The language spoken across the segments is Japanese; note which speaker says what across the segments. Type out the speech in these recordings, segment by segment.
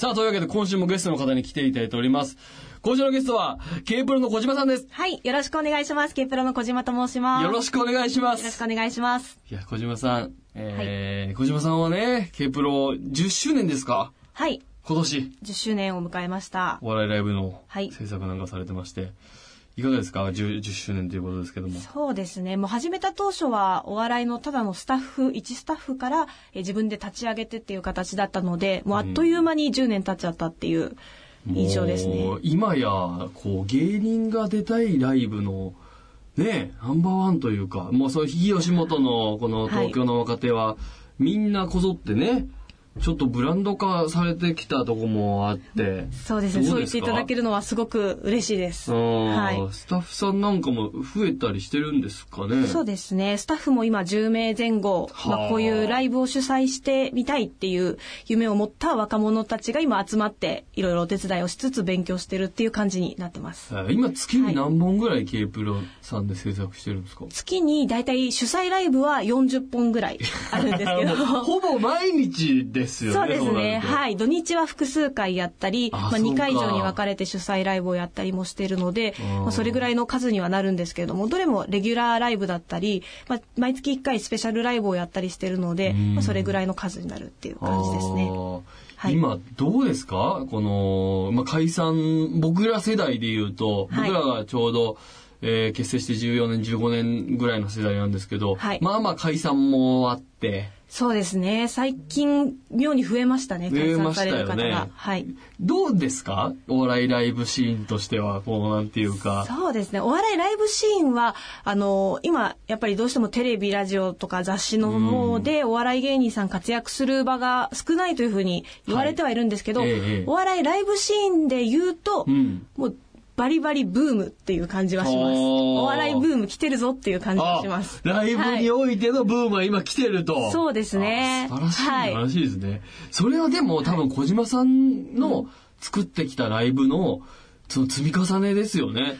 Speaker 1: さあ、というわけで今週もゲストの方に来ていただいております。今週のゲストは、K プロの小島さんです。
Speaker 2: はい、よろしくお願いします。ケプロの小島と申します。
Speaker 1: よろしくお願いしま
Speaker 2: よろし
Speaker 1: す。
Speaker 2: くお願いします。
Speaker 1: いや、小島さん、えー小島さんはね、K プロ10周年ですか？
Speaker 2: はい、
Speaker 1: 今年、
Speaker 2: 10周年を迎えました。
Speaker 1: お笑いライブの
Speaker 2: はい
Speaker 1: 制作なんかされてまして、い、かがですか？10, 10周年ということですけども。
Speaker 2: そうですね。もう始めた当初はお笑いのただのスタッフ、一スタッフからえ自分で立ち上げてっていう形だったので、もうあっという間に10年経っちゃったっていう印象ですね
Speaker 1: も。う今や、こう、芸人が出たいライブの、ね、ナンバーワンというか、もうそう、ひ吉本のこの東京の若手は、みんなこぞってね、ちょっとブランド化されてきたとこもあって。
Speaker 2: そうですね。そう言っていただけるのはすごく嬉しいです。
Speaker 1: うん
Speaker 2: はい。
Speaker 1: スタッフさんなんかも増えたりしてるんですかね？
Speaker 2: そうですね。スタッフも今10名前後、ま
Speaker 1: はあ
Speaker 2: あ、こういうライブを主催してみたいっていう夢を持った若者たちが今集まっていろいろお手伝いをしつつ勉強してるっていう感じになってます。
Speaker 1: えー今月に何本ぐらい K プロさんで制作してるんですか、
Speaker 2: 月にだいたい主催ライブは40本ぐらいあるんですけど。
Speaker 1: ほぼ毎日ですよね。
Speaker 2: そうですね。はい。土日は複数回やったり、まあ、
Speaker 1: あそうか。
Speaker 2: 2回以上に分かれて主催ライブをやったりもしているので、
Speaker 1: うん。
Speaker 2: まあ、それぐらいの数にはなるんですけれども、どれもレギュラーライブだったり、まあ、毎月1回スペシャルライブをやったりしているので、
Speaker 1: うん。
Speaker 2: まあ、それぐらいの数になるっていう感じですね。はい。
Speaker 1: 今どうですか？この、まあ、解散僕ら世代で言うと、
Speaker 2: はい。
Speaker 1: 僕らがちょうど、えー結成して14年15年ぐらいの世代なんですけど、
Speaker 2: はい。
Speaker 1: まあまあ解散もあって
Speaker 2: そうですね。最近、妙に増えましたね。解散される方
Speaker 1: 増えましたよ
Speaker 2: が。
Speaker 1: ね
Speaker 2: はい。
Speaker 1: どうですか？お笑いライブシーンとしてはこうなんていうか
Speaker 2: そうですね。お笑いライブシーンは、あの、今、やっぱりどうしてもテレビ、ラジオとか雑誌の方でお笑い芸人さん活躍する場が少ないというふうに言われてはいるんですけど、
Speaker 1: はいええ
Speaker 2: お笑いライブシーンで言うと、
Speaker 1: うん
Speaker 2: もうバリバリブームっていう感じはします。
Speaker 1: お
Speaker 2: 笑いブーム来てるぞっていう感じがします。
Speaker 1: ライブにおいてのブームは今来てると。
Speaker 2: そうですね
Speaker 1: あ素晴らしい、
Speaker 2: はい
Speaker 1: 素晴らしいですね。それはでも多分小島さんの作ってきたライブのその積み重ねですよね。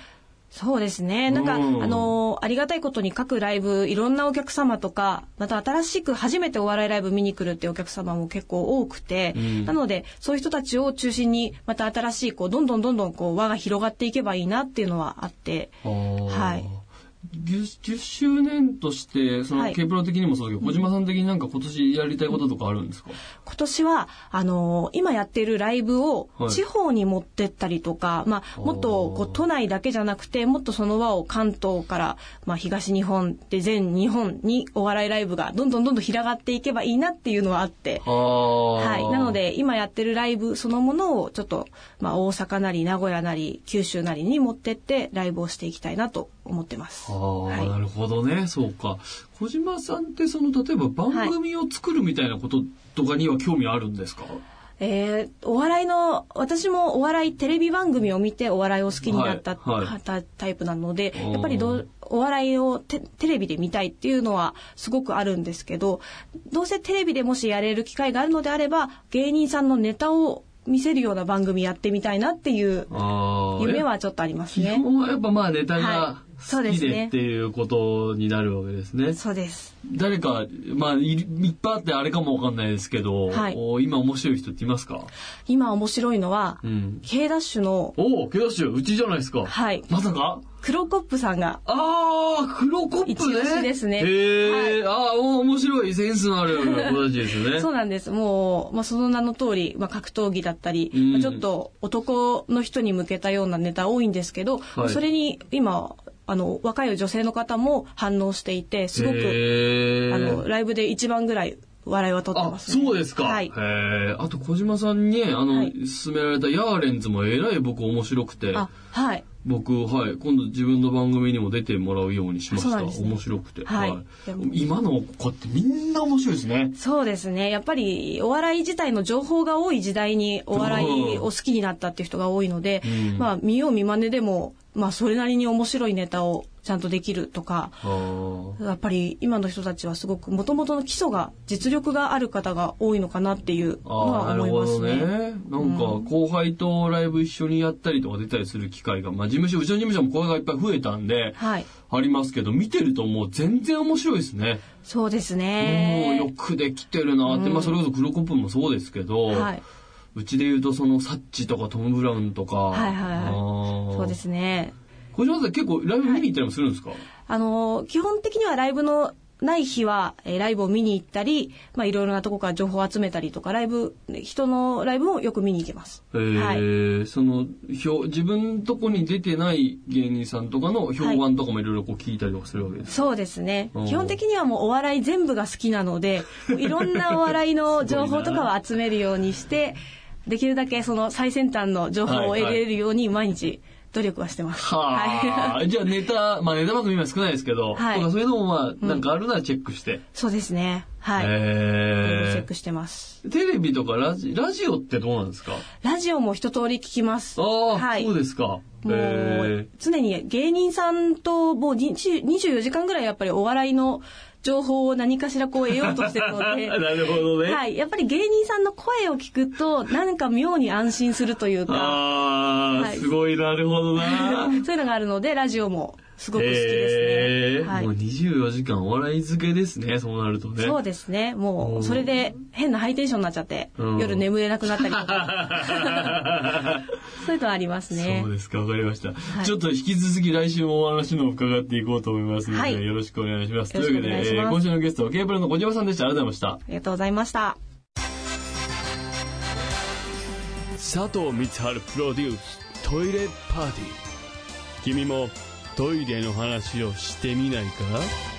Speaker 2: そうですね。なんか、
Speaker 1: うん
Speaker 2: あの、ありがたいことに各ライブ、いろんなお客様とか、また新しく初めてお笑いライブ見に来るっていうお客様も結構多くて、
Speaker 1: うん。
Speaker 2: なので、そういう人たちを中心に、また新しい、こう、どんどんどんどん、こう、輪が広がっていけばいいなっていうのはあって、
Speaker 1: は
Speaker 2: はい。
Speaker 1: 10, 10周年として、その、
Speaker 2: はい。
Speaker 1: K プロ的にもそうだけど、小島さん的になんか今年やりたいこととかあるんですか？
Speaker 2: 今年は、あの今やっているライブを
Speaker 1: はい
Speaker 2: 地方に持ってったりとか、まあ、もっとこう都内だけじゃなくて、もっとその輪を関東から、まあ、東日本で全日本にお笑いライブがどんどんどんどん広がっていけばいいなっていうのはあって、
Speaker 1: は
Speaker 2: はい。なの、で、今やってるライブそのものをちょっと、まあ、大阪なり名古屋なり九州なりに持ってってライブをしていきたいなと思ってます。
Speaker 1: ああ、
Speaker 2: はい
Speaker 1: なるほどね。そうか。小島さんってその、例えば番組を作るみたいなこととかには興味あるんですか、
Speaker 2: えーお笑いの、私もお笑いテレビ番組を見てお笑いを好きになった、
Speaker 1: はいはい
Speaker 2: タタイプなのでやっぱりどうお笑いをテテレビで見たいっていうのはすごくあるんですけど、どうせテレビでもしやれる機会があるのであれば、芸人さんのネタを見せるような番組やってみたいなっていう。夢はちょっとあります
Speaker 1: 基
Speaker 2: ね。
Speaker 1: 本はやっぱまあネタが
Speaker 2: は
Speaker 1: 好き
Speaker 2: で
Speaker 1: っていうことになるわけですね。
Speaker 2: そうです。
Speaker 1: 誰か、まあいいっぱいあってあれかもわかんないですけど、
Speaker 2: はい
Speaker 1: お今面白い人っていますか？
Speaker 2: 今面白いのは、
Speaker 1: うん。
Speaker 2: K ダッシュの、
Speaker 1: おお、ケダッシュ、うちじゃないですか。
Speaker 2: はい
Speaker 1: まさか？
Speaker 2: 黒コップさんが、
Speaker 1: ああ、黒コップ
Speaker 2: 一押し
Speaker 1: ね。
Speaker 2: ですね
Speaker 1: へえ、ああ、お面白い、センスのある子たちですよね。
Speaker 2: そうなんです。もう、まあ、その名の通り、まあ、格闘技だったり、
Speaker 1: うん
Speaker 2: まあちょっと男の人に向けたようなネタ多いんですけど、
Speaker 1: はい
Speaker 2: それに今、あの、若い女性の方も反応していて、すごく、あの、ライブで一番ぐらい笑いは取って
Speaker 1: あ、
Speaker 2: ます、ね。
Speaker 1: そうですか。
Speaker 2: はい
Speaker 1: へ。え。あと小島さんにね、あの、
Speaker 2: はい
Speaker 1: 勧められたヤーレンズもえらい僕面白くて、
Speaker 2: あ、はい。
Speaker 1: 僕、はい、今度自分の番組にも出てもらうようにしました。
Speaker 2: ね
Speaker 1: 面白くて。
Speaker 2: はいでも
Speaker 1: 今の子ってみんな面白いですね。
Speaker 2: そうですね。やっぱりお笑い自体の情報が多い時代にお笑いを好きになったっていう人が多いので、
Speaker 1: うん
Speaker 2: まあ見よう見まねでも、まあそれなりに面白いネタをちゃんとできるとか、やっぱり今の人たちはすごく元々の基礎が実力がある方が多いのかなっていうのは思い
Speaker 1: るほど
Speaker 2: ますね。
Speaker 1: ね。なんか、後輩とライブ一緒にやったりとか出たりする機会が、まあ事務所、うちの事務所も後輩がいっぱい増えたんで、
Speaker 2: はい。
Speaker 1: ありますけど、見てるともう全然面白いですね。
Speaker 2: そうです
Speaker 1: もう
Speaker 2: ね。
Speaker 1: よくできてるなって、まあそれこそ黒コップもそうですけど、
Speaker 2: はい。
Speaker 1: うちで言うとそのサッチとかトム・ブラウンとか、
Speaker 2: はいはいそうですね。
Speaker 1: 小島さん結構ライブ見に行ったりもするんですか、
Speaker 2: あの、基本的にはライブのない日は、えーライブを見に行ったり、まあいろいろなとこから情報を集めたりとか、ライブ、人のライブもよく見に行けます。
Speaker 1: えーその評自分とこに出てない芸人さんとかの評判とかもいろいろこう聞いたりとかするわけですか、
Speaker 2: そうですね。
Speaker 1: うん。
Speaker 2: 基本的にはもうお笑い全部が好きなので、いろんなお笑いの情報とかを集めるようにして、できるだけその最先端の情報を得れるように毎日努力はしてます。
Speaker 1: はあ、じゃあネタ、まあネタ番組は少ないですけど、
Speaker 2: はい
Speaker 1: とかそういうのもまあなんかあるならチェックして。
Speaker 2: そうですね。はい。いろいろチェ
Speaker 1: え
Speaker 2: ックしてます。
Speaker 1: ー、テレビとかラジラジオってどうなんですか？
Speaker 2: ラジオも一通り聞きます。
Speaker 1: ああ、
Speaker 2: はい
Speaker 1: そうですか。
Speaker 2: も
Speaker 1: え
Speaker 2: う常に芸人さんともう20 24時間ぐらいやっぱりお笑いの情報を何かしらこう得ようとしてるの
Speaker 1: ー、
Speaker 2: で。
Speaker 1: なるほどね。
Speaker 2: はい。やっぱり芸人さんの声を聞くと、なんか妙に安心するというか、
Speaker 1: ああ、
Speaker 2: はい
Speaker 1: すごいなるほどな。
Speaker 2: そういうのがあるので、ラジオもすごく好きですね。
Speaker 1: もう。24時間お笑い漬けですね、そうなるとね。
Speaker 2: そうですね。も
Speaker 1: う
Speaker 2: それで変なハイテンションになっちゃって、
Speaker 1: うん
Speaker 2: 夜眠れなくなったりとか、そういうのはありますね
Speaker 1: そう。ですか、わかりました、
Speaker 2: い
Speaker 1: ちょっと引き続き来週もお話のを伺っていこうと思いますので、
Speaker 2: はい
Speaker 1: よろしくお願いします。というわけで、えー今週のゲストは K プロの小島さんでした。ありがとうございました。
Speaker 2: ありがとうございました。
Speaker 3: 佐藤光春プロデューストイレパーティー君もトイレの話をしてみないか？